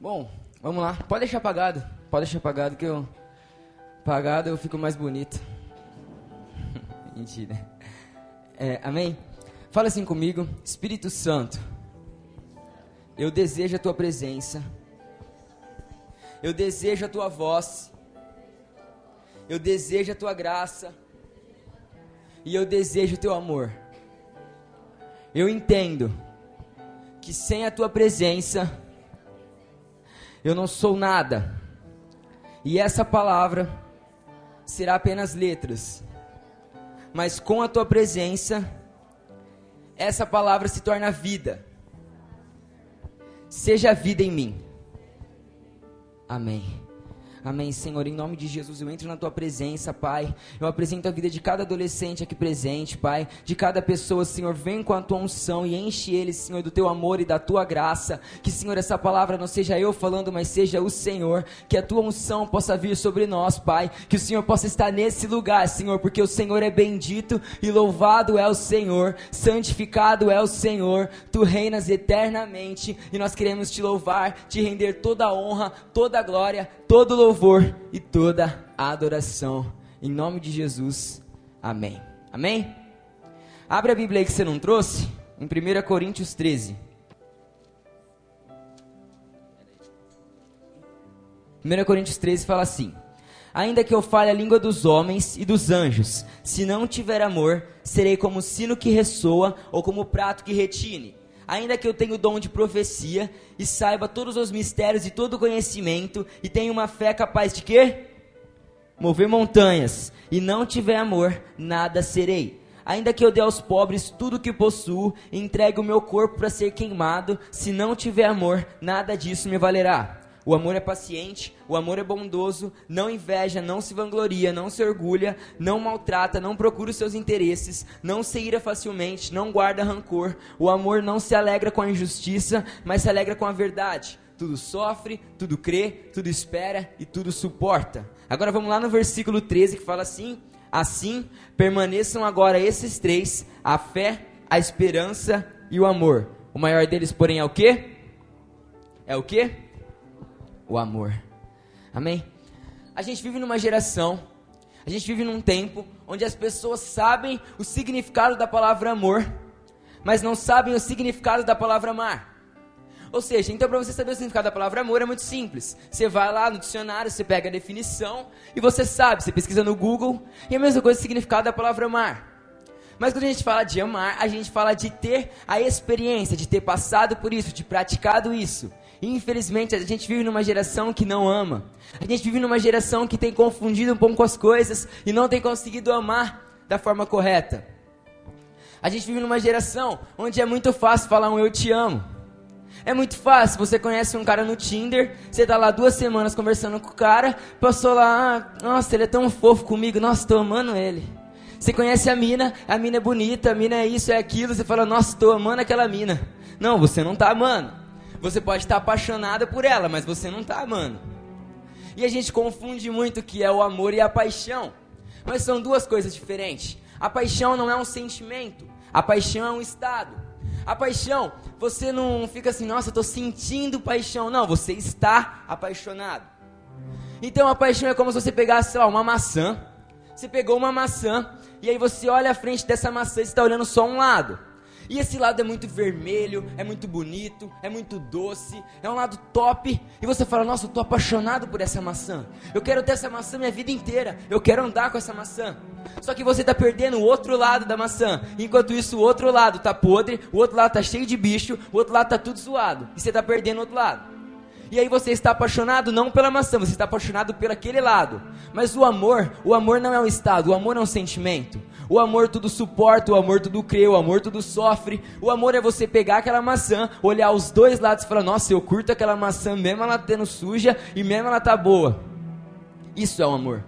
Bom, vamos lá. Pode deixar apagado. Pode deixar apagado que eu. Apagado eu fico mais bonito. Mentira. É, amém? Fala assim comigo. Espírito Santo, eu desejo a tua presença. Eu desejo a tua voz. Eu desejo a tua graça. E eu desejo o teu amor. Eu entendo que sem a tua presença eu não sou nada. E essa palavra será apenas letras. Mas com a tua presença, essa palavra se torna vida. Seja vida em mim. Amém. Amém, Senhor. Em nome de Jesus, eu entro na tua presença, Pai. Eu apresento a vida de cada adolescente aqui presente, Pai. De cada pessoa, Senhor. Vem com a tua unção e enche eles, Senhor, do teu amor e da tua graça. Que, Senhor, essa palavra não seja eu falando, mas seja o Senhor. Que a tua unção possa vir sobre nós, Pai. Que o Senhor possa estar nesse lugar, Senhor, porque o Senhor é bendito e louvado é o Senhor. Santificado é o Senhor. Tu reinas eternamente e nós queremos te louvar, te render toda a honra, toda a glória, todo louvor e toda a adoração. Em nome de Jesus. Amém. Amém? Abre a Bíblia aí que você não trouxe, em 1 Coríntios 13. 1 Coríntios 13 fala assim: Ainda que eu fale a língua dos homens e dos anjos, se não tiver amor, serei como sino que ressoa ou como prato que retine ainda que eu tenha o dom de profecia e saiba todos os mistérios e todo o conhecimento e tenha uma fé capaz de quê? Mover montanhas e não tiver amor, nada serei. Ainda que eu dê aos pobres tudo o que possuo e entregue o meu corpo para ser queimado, se não tiver amor, nada disso me valerá. O amor é paciente, o amor é bondoso, não inveja, não se vangloria, não se orgulha, não maltrata, não procura os seus interesses, não se ira facilmente, não guarda rancor. O amor não se alegra com a injustiça, mas se alegra com a verdade. Tudo sofre, tudo crê, tudo espera e tudo suporta. Agora vamos lá no versículo 13 que fala assim: Assim permaneçam agora esses três: a fé, a esperança e o amor. O maior deles, porém, é o quê? É o quê? O amor. Amém? A gente vive numa geração, a gente vive num tempo onde as pessoas sabem o significado da palavra amor, mas não sabem o significado da palavra amar. Ou seja, então para você saber o significado da palavra amor é muito simples. Você vai lá no dicionário, você pega a definição e você sabe, você pesquisa no Google e é a mesma coisa o significado da palavra amar. Mas quando a gente fala de amar, a gente fala de ter a experiência, de ter passado por isso, de praticado isso. Infelizmente, a gente vive numa geração que não ama. A gente vive numa geração que tem confundido um pouco as coisas e não tem conseguido amar da forma correta. A gente vive numa geração onde é muito fácil falar um eu te amo. É muito fácil, você conhece um cara no Tinder, você tá lá duas semanas conversando com o cara, passou lá, ah, nossa, ele é tão fofo comigo, nossa, tô amando ele. Você conhece a mina, a mina é bonita, a mina é isso, é aquilo, você fala, nossa, tô amando aquela mina. Não, você não tá amando. Você pode estar apaixonada por ela, mas você não está amando. E a gente confunde muito o que é o amor e a paixão. Mas são duas coisas diferentes. A paixão não é um sentimento, a paixão é um estado. A paixão, você não fica assim, nossa, eu estou sentindo paixão. Não, você está apaixonado. Então a paixão é como se você pegasse, sei lá, uma maçã. Você pegou uma maçã e aí você olha à frente dessa maçã e está olhando só um lado. E esse lado é muito vermelho, é muito bonito, é muito doce, é um lado top. E você fala: Nossa, eu tô apaixonado por essa maçã. Eu quero ter essa maçã minha vida inteira. Eu quero andar com essa maçã. Só que você está perdendo o outro lado da maçã. Enquanto isso, o outro lado tá podre, o outro lado tá cheio de bicho, o outro lado tá tudo zoado. E você está perdendo o outro lado. E aí você está apaixonado não pela maçã, você está apaixonado por aquele lado. Mas o amor, o amor não é um estado, o amor é um sentimento. O amor tudo suporta, o amor tudo crê, o amor tudo sofre. O amor é você pegar aquela maçã, olhar os dois lados e falar: Nossa, eu curto aquela maçã, mesmo ela tendo suja e mesmo ela tá boa. Isso é o amor.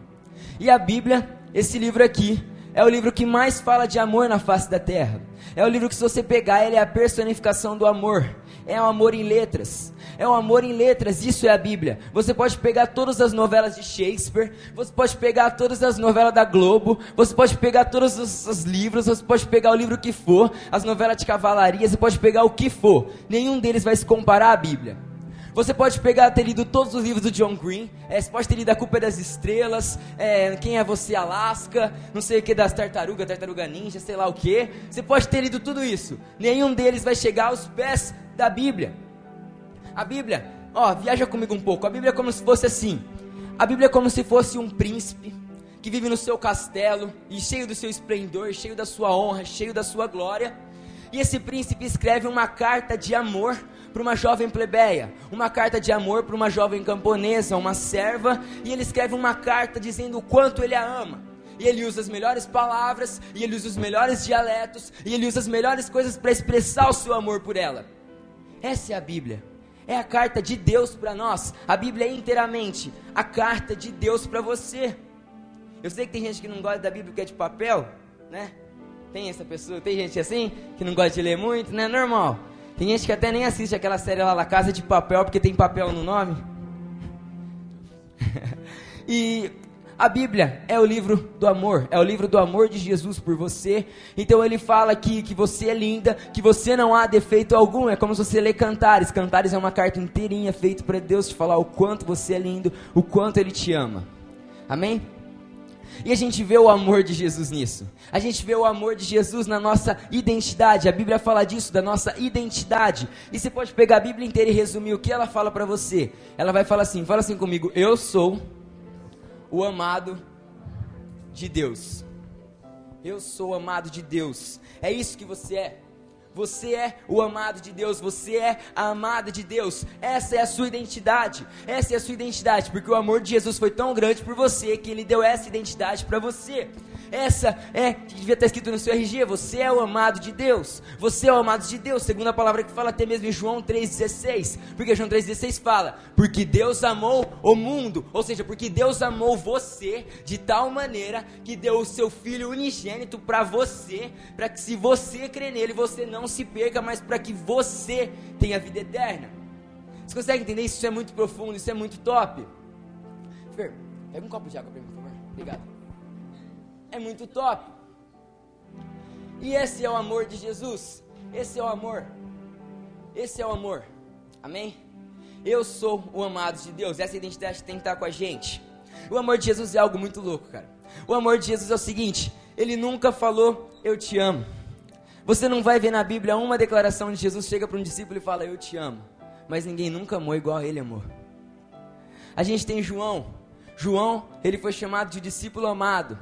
E a Bíblia, esse livro aqui, é o livro que mais fala de amor na face da terra. É o livro que, se você pegar, ele é a personificação do amor. É o amor em letras é o amor em letras, isso é a Bíblia. Você pode pegar todas as novelas de Shakespeare, você pode pegar todas as novelas da Globo, você pode pegar todos os, os livros, você pode pegar o livro que for, as novelas de cavalaria, você pode pegar o que for. Nenhum deles vai se comparar à Bíblia. Você pode pegar, ter lido todos os livros do John Green, é, você pode ter lido A Culpa é das Estrelas, é, Quem é Você Alaska, não sei o que das Tartarugas, Tartaruga Ninja, sei lá o que. Você pode ter lido tudo isso. Nenhum deles vai chegar aos pés da Bíblia. A Bíblia, ó, viaja comigo um pouco. A Bíblia é como se fosse assim. A Bíblia é como se fosse um príncipe que vive no seu castelo e cheio do seu esplendor, cheio da sua honra, cheio da sua glória. E esse príncipe escreve uma carta de amor para uma jovem plebeia, uma carta de amor para uma jovem camponesa, uma serva, e ele escreve uma carta dizendo o quanto ele a ama. E ele usa as melhores palavras, e ele usa os melhores dialetos, e ele usa as melhores coisas para expressar o seu amor por ela. Essa é a Bíblia. É a carta de Deus para nós. A Bíblia é inteiramente a carta de Deus para você. Eu sei que tem gente que não gosta da Bíblia porque é de papel, né? Tem essa pessoa, tem gente assim que não gosta de ler muito, né? Normal. Tem gente que até nem assiste aquela série lá, La Casa de Papel, porque tem papel no nome. e a Bíblia é o livro do amor, é o livro do amor de Jesus por você. Então ele fala aqui que você é linda, que você não há defeito algum. É como se você lê Cantares. Cantares é uma carta inteirinha feita para Deus te falar o quanto você é lindo, o quanto Ele te ama. Amém? E a gente vê o amor de Jesus nisso. A gente vê o amor de Jesus na nossa identidade. A Bíblia fala disso, da nossa identidade. E você pode pegar a Bíblia inteira e resumir o que ela fala para você. Ela vai falar assim: fala assim comigo, eu sou o amado de Deus. Eu sou amado de Deus. É isso que você é. Você é o amado de Deus, você é a amada de Deus. Essa é a sua identidade. Essa é a sua identidade, porque o amor de Jesus foi tão grande por você que ele deu essa identidade para você. Essa é, que devia estar escrito no seu RG, você é o amado de Deus. Você é o amado de Deus, segundo a palavra que fala até mesmo em João 3,16. Porque João 3,16 fala, porque Deus amou o mundo, ou seja, porque Deus amou você de tal maneira que deu o seu Filho unigênito para você, para que se você crer nele, você não se perca, mas para que você tenha vida eterna. Você consegue entender isso? É muito profundo, isso é muito top. Fer, pega um copo de água para mim, por favor. Obrigado é muito top. E esse é o amor de Jesus. Esse é o amor. Esse é o amor. Amém? Eu sou o amado de Deus. Essa identidade tem que estar com a gente. O amor de Jesus é algo muito louco, cara. O amor de Jesus é o seguinte: Ele nunca falou, Eu te amo. Você não vai ver na Bíblia uma declaração de Jesus chega para um discípulo e fala, Eu te amo. Mas ninguém nunca amou igual ele amou. A gente tem João. João, ele foi chamado de discípulo amado.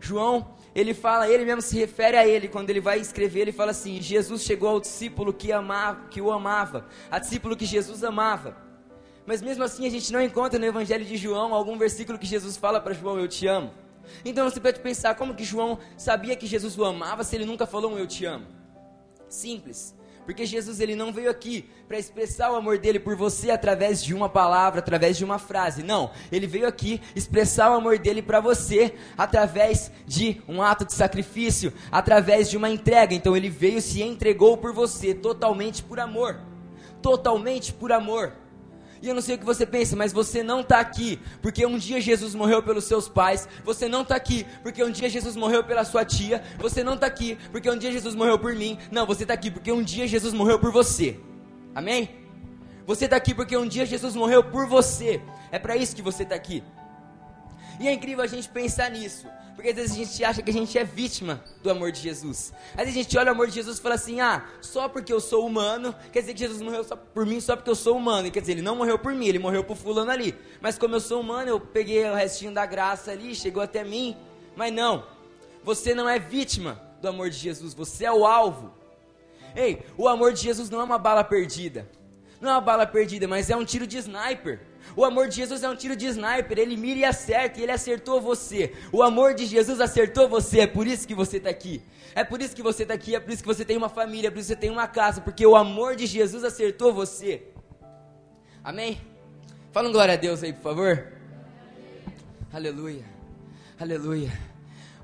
João, ele fala, ele mesmo se refere a ele, quando ele vai escrever, ele fala assim: Jesus chegou ao discípulo que, amava, que o amava, a discípulo que Jesus amava. Mas mesmo assim a gente não encontra no Evangelho de João algum versículo que Jesus fala para João: Eu te amo. Então você pode pensar como que João sabia que Jesus o amava se ele nunca falou um Eu te amo? Simples. Porque Jesus ele não veio aqui para expressar o amor dele por você através de uma palavra, através de uma frase. Não, ele veio aqui expressar o amor dele para você através de um ato de sacrifício, através de uma entrega. Então ele veio se entregou por você totalmente por amor. Totalmente por amor. E eu não sei o que você pensa, mas você não está aqui porque um dia Jesus morreu pelos seus pais. Você não está aqui porque um dia Jesus morreu pela sua tia. Você não está aqui porque um dia Jesus morreu por mim. Não, você está aqui porque um dia Jesus morreu por você. Amém? Você está aqui porque um dia Jesus morreu por você. É para isso que você está aqui. E é incrível a gente pensar nisso. Porque às vezes a gente acha que a gente é vítima do amor de Jesus. Às vezes a gente olha o amor de Jesus e fala assim: ah, só porque eu sou humano, quer dizer que Jesus morreu só por mim só porque eu sou humano. Quer dizer, ele não morreu por mim, ele morreu por fulano ali. Mas como eu sou humano, eu peguei o restinho da graça ali, chegou até mim. Mas não, você não é vítima do amor de Jesus, você é o alvo. Ei, o amor de Jesus não é uma bala perdida. Não é uma bala perdida, mas é um tiro de sniper. O amor de Jesus é um tiro de sniper, ele mira e acerta, e ele acertou você. O amor de Jesus acertou você, é por isso que você está aqui. É por isso que você está aqui, é por isso que você tem uma família, é por isso que você tem uma casa, porque o amor de Jesus acertou você. Amém? Fala um glória a Deus aí, por favor. Aleluia. Aleluia.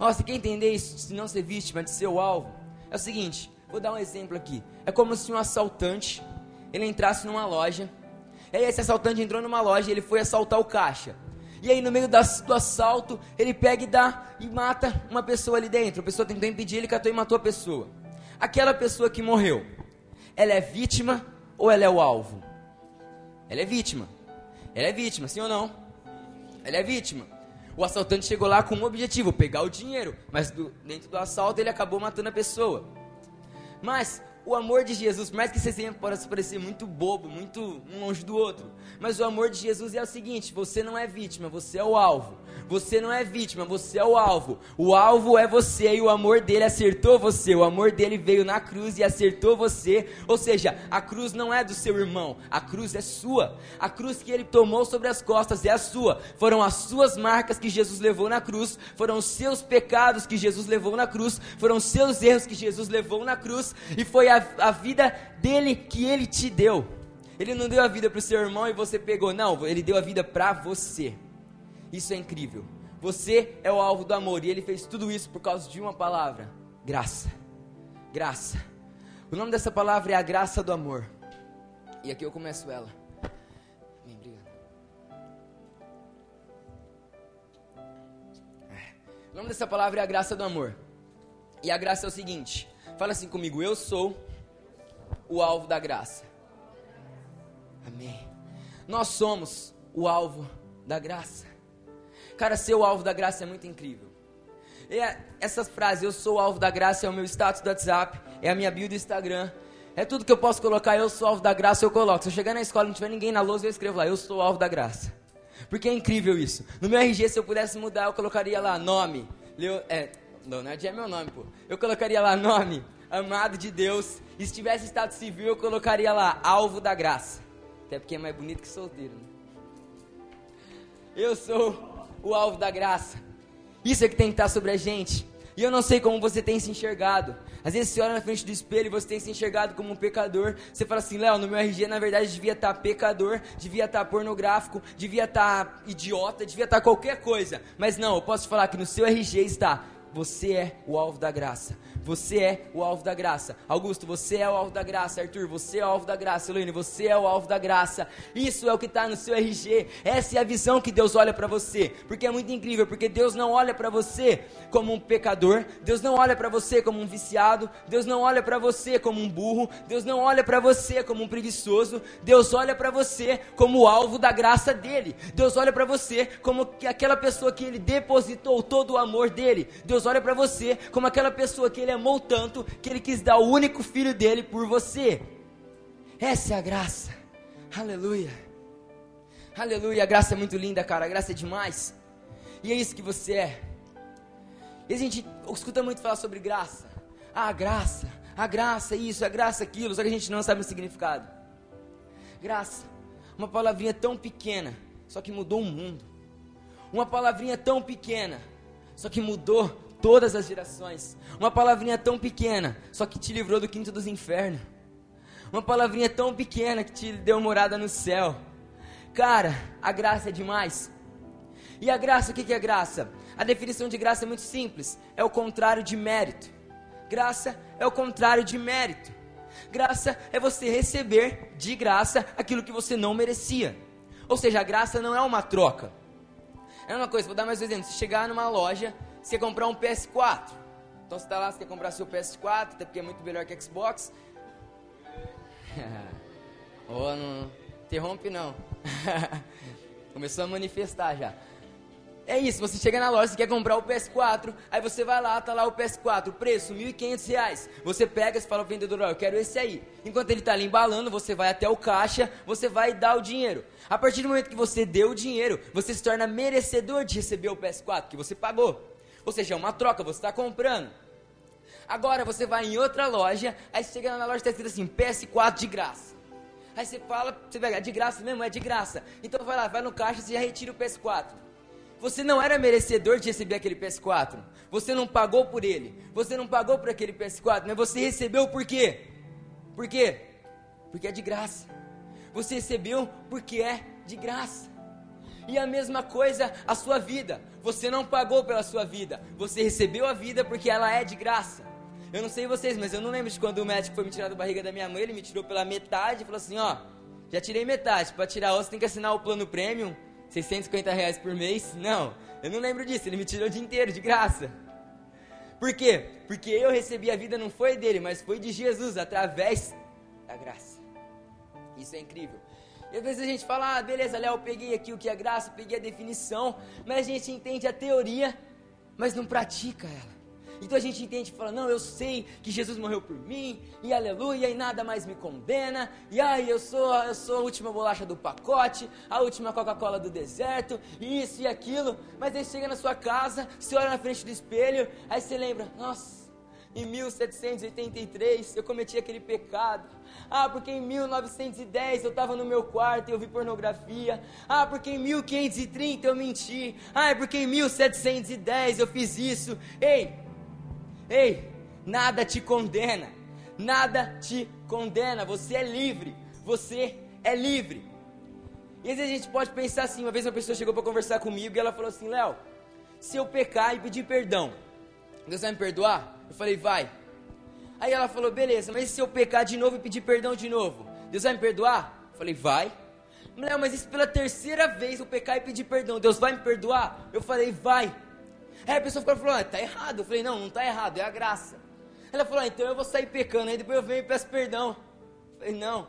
Ó, você quer entender isso, se não ser vítima de seu alvo? É o seguinte, vou dar um exemplo aqui. É como se um assaltante, ele entrasse numa loja aí esse assaltante entrou numa loja e ele foi assaltar o caixa. E aí no meio do assalto, ele pega e dá e mata uma pessoa ali dentro. A pessoa tentou impedir, ele catou e matou a pessoa. Aquela pessoa que morreu, ela é vítima ou ela é o alvo? Ela é vítima. Ela é vítima, sim ou não? Ela é vítima. O assaltante chegou lá com um objetivo, pegar o dinheiro, mas do, dentro do assalto ele acabou matando a pessoa. Mas o amor de Jesus, por mais que esse exemplo possa parecer muito bobo, muito um longe do outro, mas o amor de Jesus é o seguinte: você não é vítima, você é o alvo. Você não é vítima, você é o alvo. O alvo é você e o amor dele acertou você. O amor dele veio na cruz e acertou você. Ou seja, a cruz não é do seu irmão, a cruz é sua. A cruz que ele tomou sobre as costas é a sua. Foram as suas marcas que Jesus levou na cruz, foram os seus pecados que Jesus levou na cruz, foram os seus erros que Jesus levou na cruz e foi a, a vida dele que ele te deu. Ele não deu a vida para o seu irmão e você pegou, não, ele deu a vida para você. Isso é incrível. Você é o alvo do amor e ele fez tudo isso por causa de uma palavra: graça. Graça. O nome dessa palavra é a graça do amor. E aqui eu começo ela. Bem, obrigado. É. O nome dessa palavra é a graça do amor. E a graça é o seguinte: fala assim comigo, eu sou o alvo da graça. Amém. Nós somos o alvo da graça. Cara, ser o alvo da graça é muito incrível. E é, essas frases, eu sou o alvo da graça, é o meu status do WhatsApp, é a minha bio do Instagram. É tudo que eu posso colocar, eu sou alvo da graça, eu coloco. Se eu chegar na escola e não tiver ninguém na lousa, eu escrevo lá, eu sou alvo da graça. Porque é incrível isso. No meu RG, se eu pudesse mudar, eu colocaria lá nome. Leo, é, Leonardo é meu nome, pô. Eu colocaria lá nome, amado de Deus. E se tivesse estado civil, eu colocaria lá alvo da graça. Até porque é mais bonito que solteiro, né? Eu sou o alvo da graça. Isso é que tem que estar sobre a gente. E eu não sei como você tem se enxergado. Às vezes você olha na frente do espelho e você tem se enxergado como um pecador. Você fala assim, Léo, no meu RG na verdade devia estar pecador, devia estar pornográfico, devia estar idiota, devia estar qualquer coisa. Mas não, eu posso falar que no seu RG está, você é o alvo da graça. Você é o alvo da graça. Augusto, você é o alvo da graça. Arthur, você é o alvo da graça. Elaine, você é o alvo da graça. Isso é o que está no seu RG. Essa é a visão que Deus olha para você. Porque é muito incrível, porque Deus não olha para você como um pecador. Deus não olha para você como um viciado. Deus não olha para você como um burro. Deus não olha para você como um preguiçoso. Deus olha para você como o alvo da graça dele. Deus olha para você como aquela pessoa que ele depositou todo o amor dele. Deus olha para você como aquela pessoa que ele amou tanto que ele quis dar o único filho dele por você. Essa é a graça. Aleluia. Aleluia. A graça é muito linda, cara. A graça é demais. E é isso que você é. E a gente escuta muito falar sobre graça. Ah, a graça. A graça é isso, a graça é aquilo. Só que a gente não sabe o significado. Graça. Uma palavrinha tão pequena, só que mudou o mundo. Uma palavrinha tão pequena, só que mudou todas as gerações. Uma palavrinha tão pequena, só que te livrou do quinto dos infernos. Uma palavrinha tão pequena que te deu morada no céu. Cara, a graça é demais. E a graça, o que é graça? A definição de graça é muito simples: é o contrário de mérito. Graça é o contrário de mérito. Graça é você receber de graça aquilo que você não merecia. Ou seja, a graça não é uma troca. É uma coisa, vou dar mais um exemplo. Se chegar numa loja você comprar um PS4. Então você está lá, você quer comprar seu PS4, até porque é muito melhor que Xbox. oh, não interrompe não. Começou a manifestar já. É isso, você chega na loja, você quer comprar o PS4, aí você vai lá, tá lá o PS4, preço R$ 1.500. Você pega e fala ao vendedor, ó, eu quero esse aí. Enquanto ele está ali embalando, você vai até o caixa, você vai dar o dinheiro. A partir do momento que você deu o dinheiro, você se torna merecedor de receber o PS4 que você pagou. Ou seja, é uma troca, você está comprando. Agora você vai em outra loja, aí chega na loja e está escrito assim, PS4 de graça. Aí você fala, você pega, é de graça mesmo? É de graça. Então vai lá, vai no caixa e já retira o PS4. Você não era merecedor de receber aquele PS4. Você não pagou por ele. Você não pagou por aquele PS4, mas você recebeu por quê? Por quê? Porque é de graça. Você recebeu porque é de graça. E a mesma coisa a sua vida. Você não pagou pela sua vida. Você recebeu a vida porque ela é de graça. Eu não sei vocês, mas eu não lembro de quando o médico foi me tirar da barriga da minha mãe. Ele me tirou pela metade e falou assim: Ó, já tirei metade. Para tirar outra, tem que assinar o plano premium, 650 reais por mês. Não, eu não lembro disso. Ele me tirou o dia inteiro, de graça. Por quê? Porque eu recebi a vida não foi dele, mas foi de Jesus, através da graça. Isso é incrível. E às vezes a gente fala, ah, beleza, Léo, peguei aqui o que é graça, peguei a definição, mas a gente entende a teoria, mas não pratica ela. Então a gente entende e fala: não, eu sei que Jesus morreu por mim, e aleluia, e nada mais me condena, e ai, eu sou, eu sou a última bolacha do pacote, a última Coca-Cola do deserto, e isso e aquilo. Mas aí chega na sua casa, você olha na frente do espelho, aí você lembra: nossa, em 1783 eu cometi aquele pecado. Ah, porque em 1910 eu estava no meu quarto e eu vi pornografia. Ah, porque em 1530 eu menti. Ah, é porque em 1710 eu fiz isso. Ei, Ei, nada te condena. Nada te condena. Você é livre. Você é livre. E às vezes a gente pode pensar assim: uma vez uma pessoa chegou para conversar comigo e ela falou assim: Léo, se eu pecar e pedir perdão, Deus vai me perdoar? Eu falei: vai. Aí ela falou: beleza, mas se eu pecar de novo e pedir perdão de novo, Deus vai me perdoar? Eu falei: vai. Léo, mas isso pela terceira vez eu pecar e pedir perdão, Deus vai me perdoar? Eu falei: vai. Aí a pessoa ficou falou, ah, tá errado. Eu falei, não, não tá errado, é a graça. Ela falou, ah, então eu vou sair pecando, aí depois eu venho e peço perdão. Eu falei, não.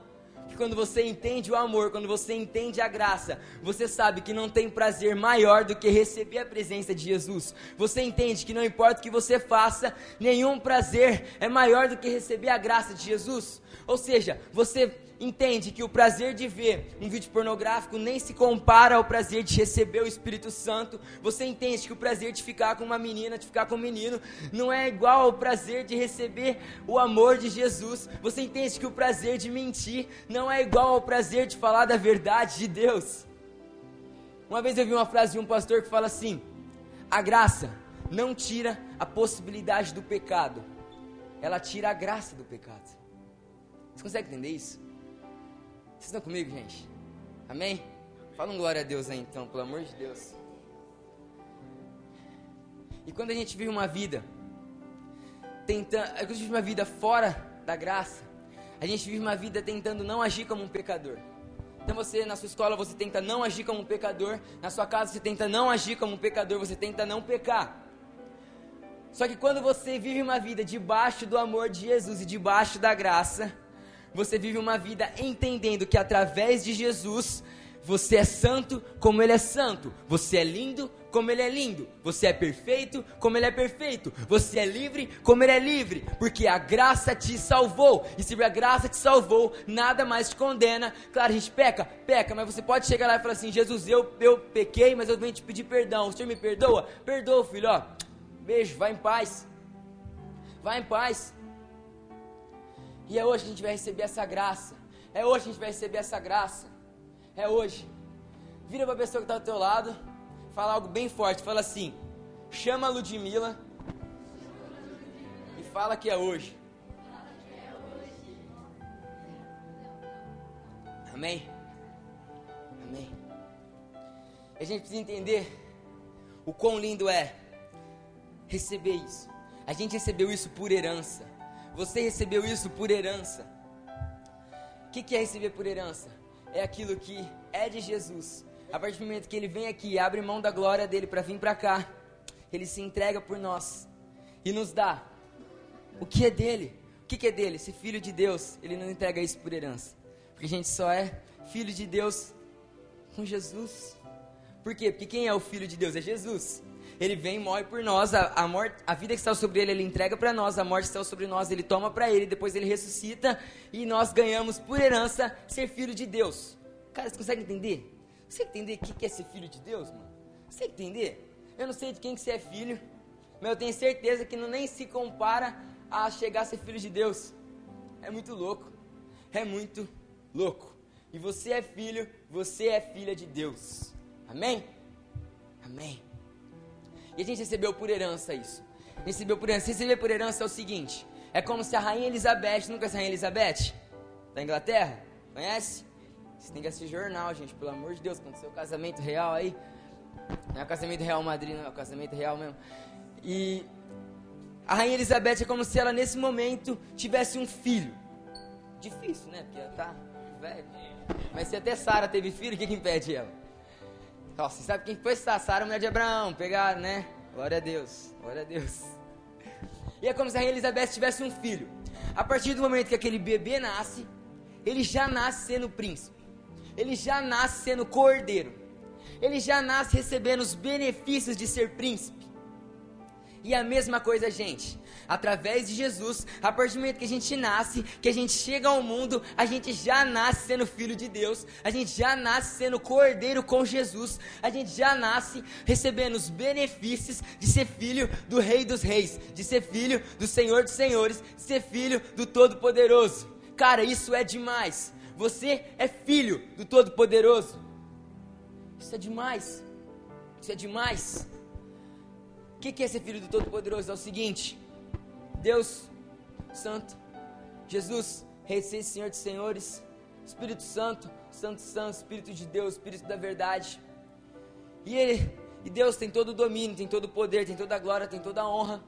Porque quando você entende o amor, quando você entende a graça, você sabe que não tem prazer maior do que receber a presença de Jesus. Você entende que não importa o que você faça, nenhum prazer é maior do que receber a graça de Jesus. Ou seja, você entende que o prazer de ver um vídeo pornográfico nem se compara ao prazer de receber o Espírito Santo. Você entende que o prazer de ficar com uma menina, de ficar com um menino, não é igual ao prazer de receber o amor de Jesus. Você entende que o prazer de mentir não é igual ao prazer de falar da verdade de Deus. Uma vez eu vi uma frase de um pastor que fala assim: a graça não tira a possibilidade do pecado, ela tira a graça do pecado. Você consegue entender isso? Vocês estão comigo, gente? Amém? Fala um glória a Deus aí então, pelo amor de Deus. E quando a gente vive uma vida tentando, a gente vive uma vida fora da graça, a gente vive uma vida tentando não agir como um pecador. Então você na sua escola você tenta não agir como um pecador, na sua casa você tenta não agir como um pecador, você tenta não pecar. Só que quando você vive uma vida debaixo do amor de Jesus e debaixo da graça, você vive uma vida entendendo que através de Jesus você é santo como ele é santo, você é lindo como ele é lindo, você é perfeito como ele é perfeito, você é livre como ele é livre, porque a graça te salvou. E se a graça te salvou, nada mais te condena. Claro, a gente peca, peca, mas você pode chegar lá e falar assim: Jesus, eu, eu pequei, mas eu venho te pedir perdão. O Senhor me perdoa? Perdoa, filho, ó. Beijo, vai em paz. Vai em paz. E é hoje que a gente vai receber essa graça. É hoje que a gente vai receber essa graça. É hoje. Vira para a pessoa que está do teu lado, fala algo bem forte. Fala assim: chama a Ludmilla e fala que é hoje. Amém? Amém. A gente precisa entender o quão lindo é receber isso. A gente recebeu isso por herança. Você recebeu isso por herança. O que, que é receber por herança? É aquilo que é de Jesus. A partir do momento que ele vem aqui, abre mão da glória dele para vir para cá, ele se entrega por nós e nos dá o que é dele. O que, que é dele? Ser filho de Deus, ele não entrega isso por herança. Porque a gente só é filho de Deus com Jesus. Por quê? Porque quem é o filho de Deus? É Jesus. Ele vem, morre por nós, a, a, morte, a vida que está sobre ele, ele entrega para nós, a morte que está sobre nós, ele toma para ele, depois ele ressuscita e nós ganhamos por herança ser filho de Deus. Cara, você consegue entender? Você entender o que é ser filho de Deus, mano? Você entender? Eu não sei de quem que você é filho, mas eu tenho certeza que não nem se compara a chegar a ser filho de Deus. É muito louco. É muito louco. E você é filho, você é filha de Deus. Amém? Amém. E a gente recebeu por herança isso. Recebeu por herança. Receber por herança é o seguinte: é como se a Rainha Elizabeth, nunca é a Rainha Elizabeth? Da Inglaterra? Conhece? Você tem que assistir jornal, gente, pelo amor de Deus. Aconteceu o casamento real aí. Não é o casamento real Madrid, não é o casamento real mesmo. E a Rainha Elizabeth é como se ela nesse momento tivesse um filho. Difícil, né? Porque ela tá velha. Mas se até Sara teve filho, o que, que impede ela? Nossa, você sabe quem foi Sara, mulher de Abraão? Pegaram, né? Glória a Deus, glória a Deus. E é como se a Rainha Elizabeth tivesse um filho. A partir do momento que aquele bebê nasce, ele já nasce sendo príncipe. ele já nasce sendo cordeiro. Ele já nasce recebendo os benefícios de ser príncipe. E a mesma coisa, gente. Através de Jesus, a partir do momento que a gente nasce, que a gente chega ao mundo, a gente já nasce sendo filho de Deus, a gente já nasce sendo cordeiro com Jesus, a gente já nasce recebendo os benefícios de ser filho do Rei dos Reis, de ser filho do Senhor dos Senhores, de ser filho do Todo-Poderoso. Cara, isso é demais. Você é filho do Todo-Poderoso. Isso é demais. Isso é demais. O que é ser filho do Todo-Poderoso? É o seguinte: Deus Santo, Jesus, Rei e Senhor de Senhores, Espírito Santo, Santo Santo, Espírito de Deus, Espírito da verdade. E Ele, e Deus tem todo o domínio, tem todo o poder, tem toda a glória, tem toda a honra.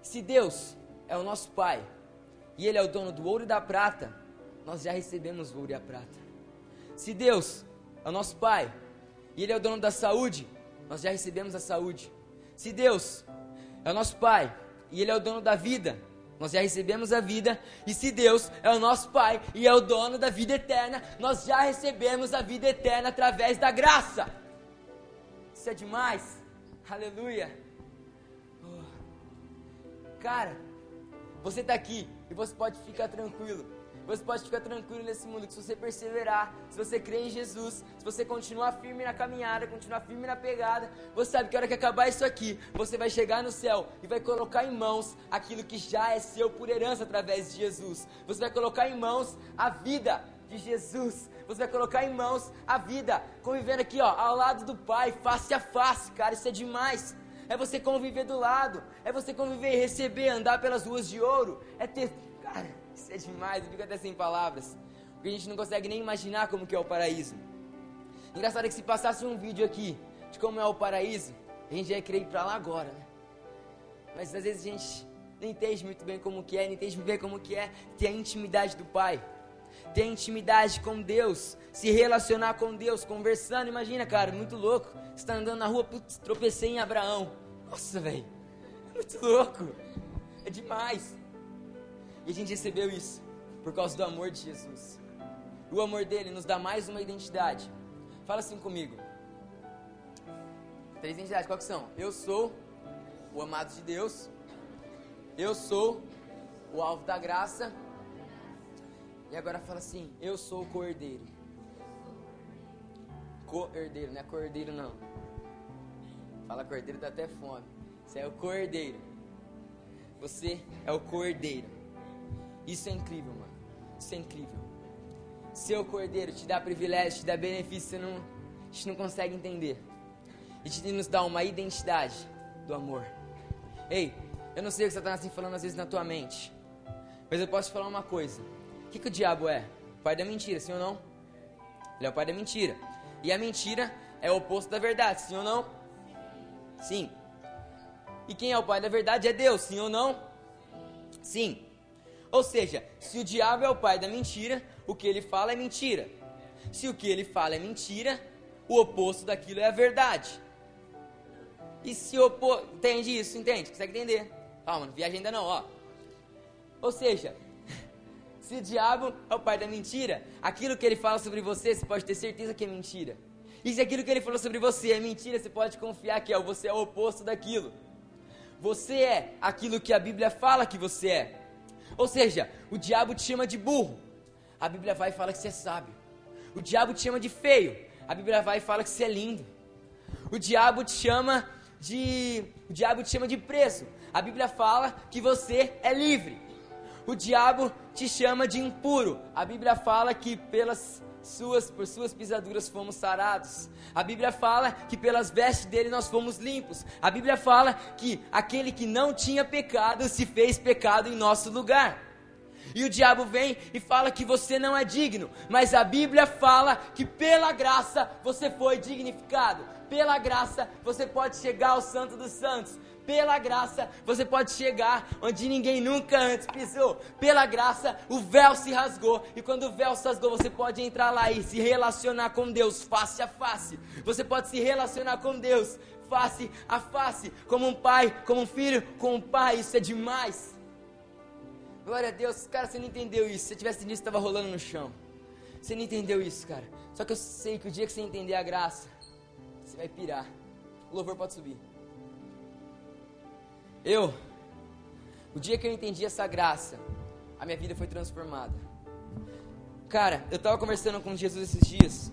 Se Deus é o nosso Pai, e Ele é o dono do ouro e da prata, nós já recebemos o ouro e a prata. Se Deus é o nosso Pai, e Ele é o dono da saúde, nós já recebemos a saúde. Se Deus é o nosso Pai, e Ele é o dono da vida, nós já recebemos a vida, e se Deus é o nosso Pai e é o dono da vida eterna, nós já recebemos a vida eterna através da graça. Isso é demais, aleluia. Oh. Cara, você está aqui e você pode ficar tranquilo. Você pode ficar tranquilo nesse mundo que se você perseverar, se você crer em Jesus, se você continuar firme na caminhada, continuar firme na pegada, você sabe que a hora que acabar isso aqui, você vai chegar no céu e vai colocar em mãos aquilo que já é seu por herança através de Jesus. Você vai colocar em mãos a vida de Jesus. Você vai colocar em mãos a vida, convivendo aqui, ó, ao lado do Pai, face a face, cara, isso é demais é você conviver do lado, é você conviver e receber, andar pelas ruas de ouro, é ter. Cara, isso é demais, eu fico até sem palavras. Porque a gente não consegue nem imaginar como que é o paraíso. Engraçado é que se passasse um vídeo aqui de como é o paraíso, a gente ia querer ir pra lá agora, né? Mas às vezes a gente não entende muito bem como que é, não entende muito bem como que é ter a intimidade do Pai. Ter a intimidade com Deus, se relacionar com Deus, conversando. Imagina, cara, muito louco. Você está andando na rua, putz, tropecei em Abraão. Nossa, velho, é muito louco. É demais. E a gente recebeu isso por causa do amor de Jesus. O amor dele nos dá mais uma identidade. Fala assim comigo. Três identidades, quais são? Eu sou o amado de Deus. Eu sou o alvo da graça. E agora fala assim: Eu sou o cordeiro. Co-herdeiro, não é cordeiro não. Fala cordeiro, dá até fome. Você é o cordeiro. Você é o cordeiro. Isso é incrível, mano. Isso é incrível. Seu cordeiro te dá privilégio, te dá benefício, não, a gente não consegue entender. E te nos dá uma identidade do amor. Ei, eu não sei o que está assim falando às vezes na tua mente. Mas eu posso te falar uma coisa. O que, que o diabo é? O pai da mentira, sim ou não? Ele é o pai da mentira. E a mentira é o oposto da verdade, sim ou não? Sim. E quem é o pai da verdade é Deus, sim ou não? Sim. Ou seja, se o diabo é o pai da mentira, o que ele fala é mentira. Se o que ele fala é mentira, o oposto daquilo é a verdade. E se opor... Entende isso? Entende? Consegue entender? Calma, não viaja ainda não, ó. Ou seja, se o diabo é o pai da mentira, aquilo que ele fala sobre você, você pode ter certeza que é mentira. E se aquilo que ele falou sobre você é mentira, você pode confiar que é, você é o oposto daquilo. Você é aquilo que a Bíblia fala que você é. Ou seja, o diabo te chama de burro. A Bíblia vai e fala que você é sábio. O diabo te chama de feio. A Bíblia vai e fala que você é lindo. O diabo te chama de o diabo te chama de preso. A Bíblia fala que você é livre. O diabo te chama de impuro. A Bíblia fala que pelas suas, por suas pisaduras fomos sarados. A Bíblia fala que pelas vestes dele nós fomos limpos. A Bíblia fala que aquele que não tinha pecado se fez pecado em nosso lugar. E o diabo vem e fala que você não é digno, mas a Bíblia fala que pela graça você foi dignificado. Pela graça você pode chegar ao Santo dos Santos. Pela graça, você pode chegar onde ninguém nunca antes pisou. Pela graça, o véu se rasgou. E quando o véu se rasgou, você pode entrar lá e se relacionar com Deus face a face. Você pode se relacionar com Deus face a face. Como um pai, como um filho, com um pai. Isso é demais. Glória a Deus. Cara, você não entendeu isso. Se tivesse nisso, estava rolando no chão. Você não entendeu isso, cara. Só que eu sei que o dia que você entender a graça, você vai pirar. O louvor pode subir. Eu, o dia que eu entendi essa graça, a minha vida foi transformada. Cara, eu tava conversando com Jesus esses dias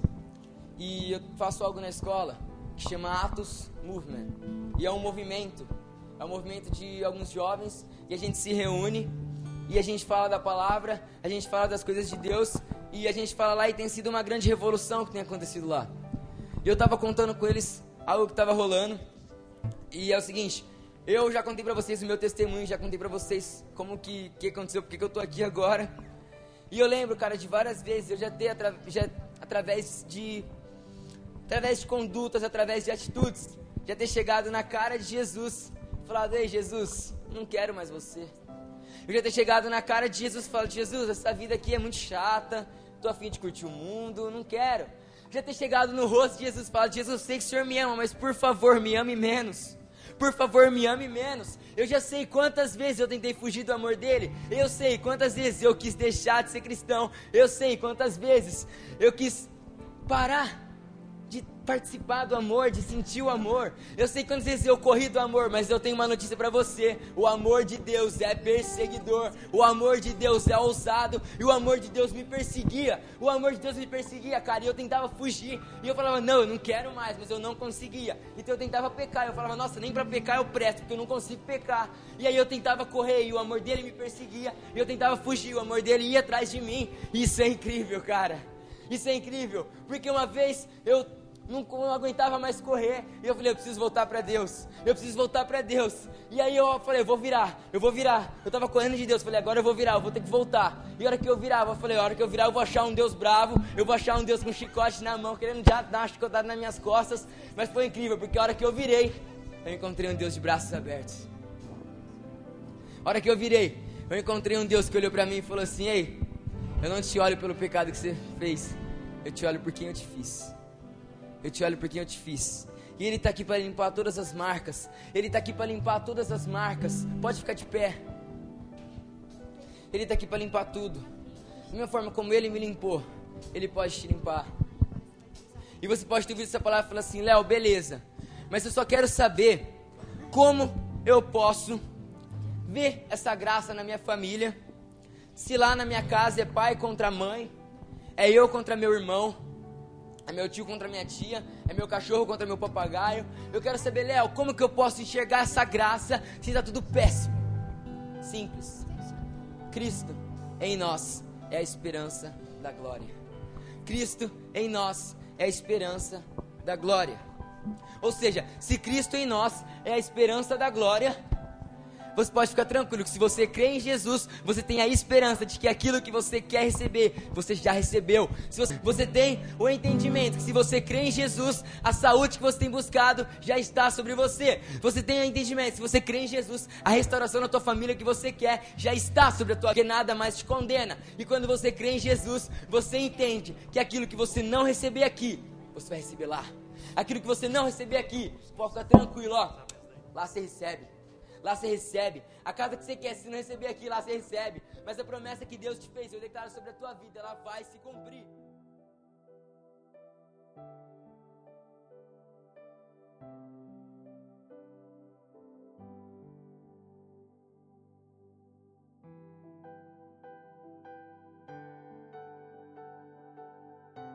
e eu faço algo na escola que chama Atos Movement. E é um movimento, é um movimento de alguns jovens e a gente se reúne e a gente fala da palavra, a gente fala das coisas de Deus e a gente fala lá e tem sido uma grande revolução que tem acontecido lá. E eu tava contando com eles algo que tava rolando e é o seguinte, eu já contei para vocês o meu testemunho, já contei para vocês como que, que aconteceu, porque que eu tô aqui agora. E eu lembro, cara, de várias vezes eu já ter atra, já, através de através de condutas, através de atitudes, já ter chegado na cara de Jesus, falado: "Ei, Jesus, não quero mais você". Eu já ter chegado na cara de Jesus, falado: "Jesus, essa vida aqui é muito chata, tô afim de curtir o mundo, não quero". Já ter chegado no rosto de Jesus, falado: "Jesus, eu sei que o Senhor me ama, mas por favor, me ame menos". Por favor, me ame menos. Eu já sei quantas vezes eu tentei fugir do amor dele. Eu sei quantas vezes eu quis deixar de ser cristão. Eu sei quantas vezes eu quis parar de participar do amor, de sentir o amor. Eu sei quantas vezes eu corri do amor, mas eu tenho uma notícia para você: o amor de Deus é perseguidor, o amor de Deus é ousado e o amor de Deus me perseguia. O amor de Deus me perseguia, cara, e eu tentava fugir e eu falava: "Não, eu não quero mais", mas eu não conseguia. Então eu tentava pecar, eu falava: "Nossa, nem para pecar eu presto, porque eu não consigo pecar". E aí eu tentava correr e o amor dele me perseguia, e eu tentava fugir, o amor dele ia atrás de mim. Isso é incrível, cara. Isso é incrível, porque uma vez eu não, não, aguentava mais correr. E eu falei, eu preciso voltar para Deus. Eu preciso voltar para Deus. E aí eu falei, eu vou virar, eu vou virar. Eu tava correndo de Deus, falei, agora eu vou virar, eu vou ter que voltar. E a hora que eu virava, eu falei, a hora que eu virar, eu vou achar um Deus bravo, eu vou achar um Deus com um chicote na mão, querendo já dar uma chicotada nas minhas costas. Mas foi incrível, porque a hora que eu virei, eu encontrei um Deus de braços abertos. A hora que eu virei, eu encontrei um Deus que olhou para mim e falou assim: Ei, eu não te olho pelo pecado que você fez, eu te olho por quem eu te fiz. Eu te olho por quem eu te fiz. E Ele está aqui para limpar todas as marcas. Ele está aqui para limpar todas as marcas. Pode ficar de pé. Ele está aqui para limpar tudo. Da mesma forma como Ele me limpou, Ele pode te limpar. E você pode ter ouvido essa palavra e falar assim: Léo, beleza. Mas eu só quero saber como eu posso ver essa graça na minha família. Se lá na minha casa é pai contra mãe, é eu contra meu irmão, é meu tio contra minha tia, é meu cachorro contra meu papagaio. Eu quero saber, Léo, como que eu posso enxergar essa graça se está tudo péssimo? Simples. Cristo em nós é a esperança da glória. Cristo em nós é a esperança da glória. Ou seja, se Cristo em nós é a esperança da glória, você pode ficar tranquilo que se você crê em Jesus, você tem a esperança de que aquilo que você quer receber, você já recebeu. Se você, você tem o entendimento que se você crê em Jesus, a saúde que você tem buscado já está sobre você. Você tem o entendimento se você crê em Jesus, a restauração na tua família que você quer já está sobre a tua, que nada mais te condena. E quando você crê em Jesus, você entende que aquilo que você não receber aqui, você vai receber lá. Aquilo que você não receber aqui, pode ficar tranquilo, ó. Lá você recebe lá você recebe. A casa que você quer, se não receber aqui, lá você recebe. Mas a promessa que Deus te fez, eu declaro sobre a tua vida, ela vai se cumprir.